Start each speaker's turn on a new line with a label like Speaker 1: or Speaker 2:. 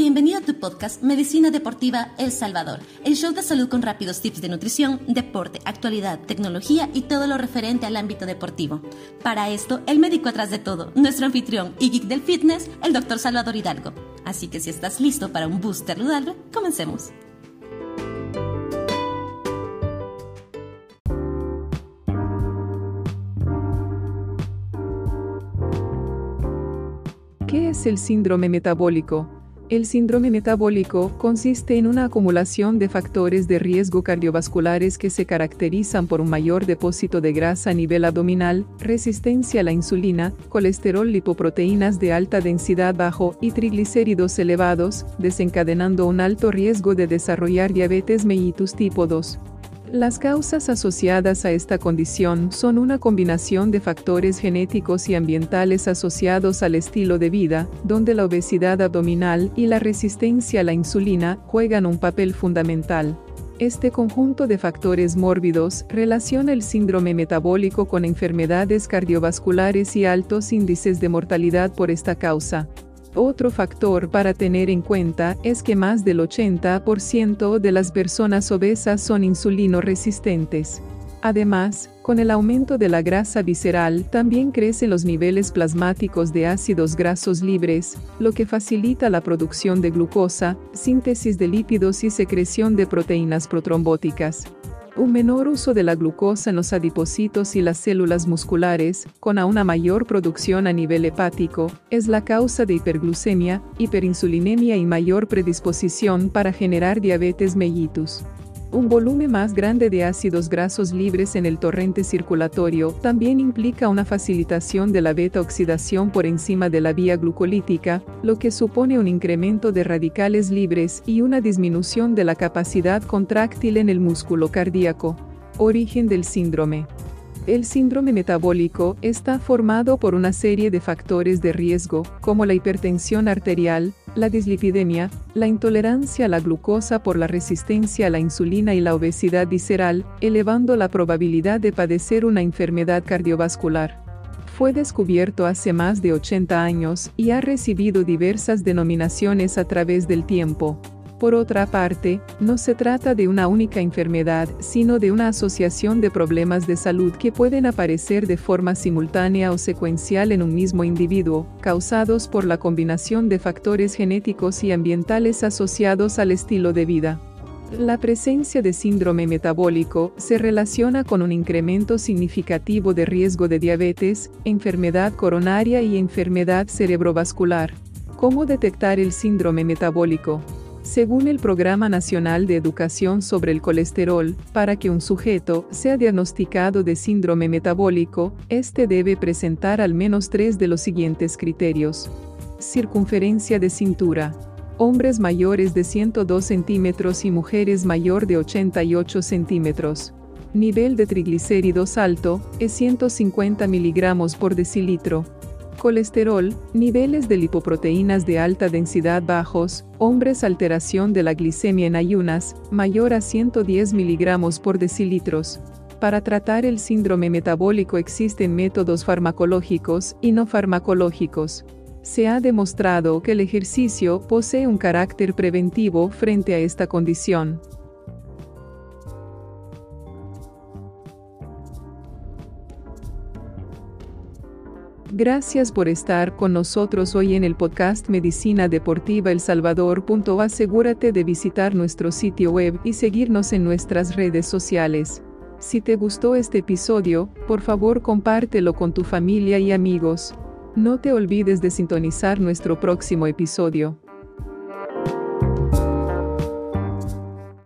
Speaker 1: Bienvenido a tu podcast Medicina Deportiva El Salvador, el show de salud con rápidos tips de nutrición, deporte, actualidad, tecnología y todo lo referente al ámbito deportivo. Para esto, el médico atrás de todo, nuestro anfitrión y geek del fitness, el doctor Salvador Hidalgo. Así que si estás listo para un booster saludable, comencemos.
Speaker 2: ¿Qué es el síndrome metabólico? El síndrome metabólico consiste en una acumulación de factores de riesgo cardiovasculares que se caracterizan por un mayor depósito de grasa a nivel abdominal, resistencia a la insulina, colesterol lipoproteínas de alta densidad bajo y triglicéridos elevados, desencadenando un alto riesgo de desarrollar diabetes mellitus tipo 2. Las causas asociadas a esta condición son una combinación de factores genéticos y ambientales asociados al estilo de vida, donde la obesidad abdominal y la resistencia a la insulina juegan un papel fundamental. Este conjunto de factores mórbidos relaciona el síndrome metabólico con enfermedades cardiovasculares y altos índices de mortalidad por esta causa. Otro factor para tener en cuenta es que más del 80% de las personas obesas son insulino resistentes. Además, con el aumento de la grasa visceral también crecen los niveles plasmáticos de ácidos grasos libres, lo que facilita la producción de glucosa, síntesis de lípidos y secreción de proteínas protrombóticas. Un menor uso de la glucosa en los adipocitos y las células musculares, con una mayor producción a nivel hepático, es la causa de hiperglucemia, hiperinsulinemia y mayor predisposición para generar diabetes mellitus. Un volumen más grande de ácidos grasos libres en el torrente circulatorio también implica una facilitación de la beta-oxidación por encima de la vía glucolítica, lo que supone un incremento de radicales libres y una disminución de la capacidad contráctil en el músculo cardíaco. Origen del síndrome. El síndrome metabólico está formado por una serie de factores de riesgo, como la hipertensión arterial, la dislipidemia, la intolerancia a la glucosa por la resistencia a la insulina y la obesidad visceral, elevando la probabilidad de padecer una enfermedad cardiovascular. Fue descubierto hace más de 80 años y ha recibido diversas denominaciones a través del tiempo. Por otra parte, no se trata de una única enfermedad, sino de una asociación de problemas de salud que pueden aparecer de forma simultánea o secuencial en un mismo individuo, causados por la combinación de factores genéticos y ambientales asociados al estilo de vida. La presencia de síndrome metabólico se relaciona con un incremento significativo de riesgo de diabetes, enfermedad coronaria y enfermedad cerebrovascular. ¿Cómo detectar el síndrome metabólico? Según el Programa Nacional de Educación sobre el Colesterol, para que un sujeto sea diagnosticado de síndrome metabólico, este debe presentar al menos tres de los siguientes criterios. Circunferencia de cintura. Hombres mayores de 102 centímetros y mujeres mayor de 88 centímetros. Nivel de triglicéridos alto, es 150 miligramos por decilitro colesterol, niveles de lipoproteínas de alta densidad bajos, hombres alteración de la glicemia en ayunas, mayor a 110 miligramos por decilitros. Para tratar el síndrome metabólico existen métodos farmacológicos y no farmacológicos. Se ha demostrado que el ejercicio posee un carácter preventivo frente a esta condición. Gracias por estar con nosotros hoy en el podcast Medicina Deportiva El Salvador. Asegúrate de visitar nuestro sitio web y seguirnos en nuestras redes sociales. Si te gustó este episodio, por favor compártelo con tu familia y amigos. No te olvides de sintonizar nuestro próximo episodio.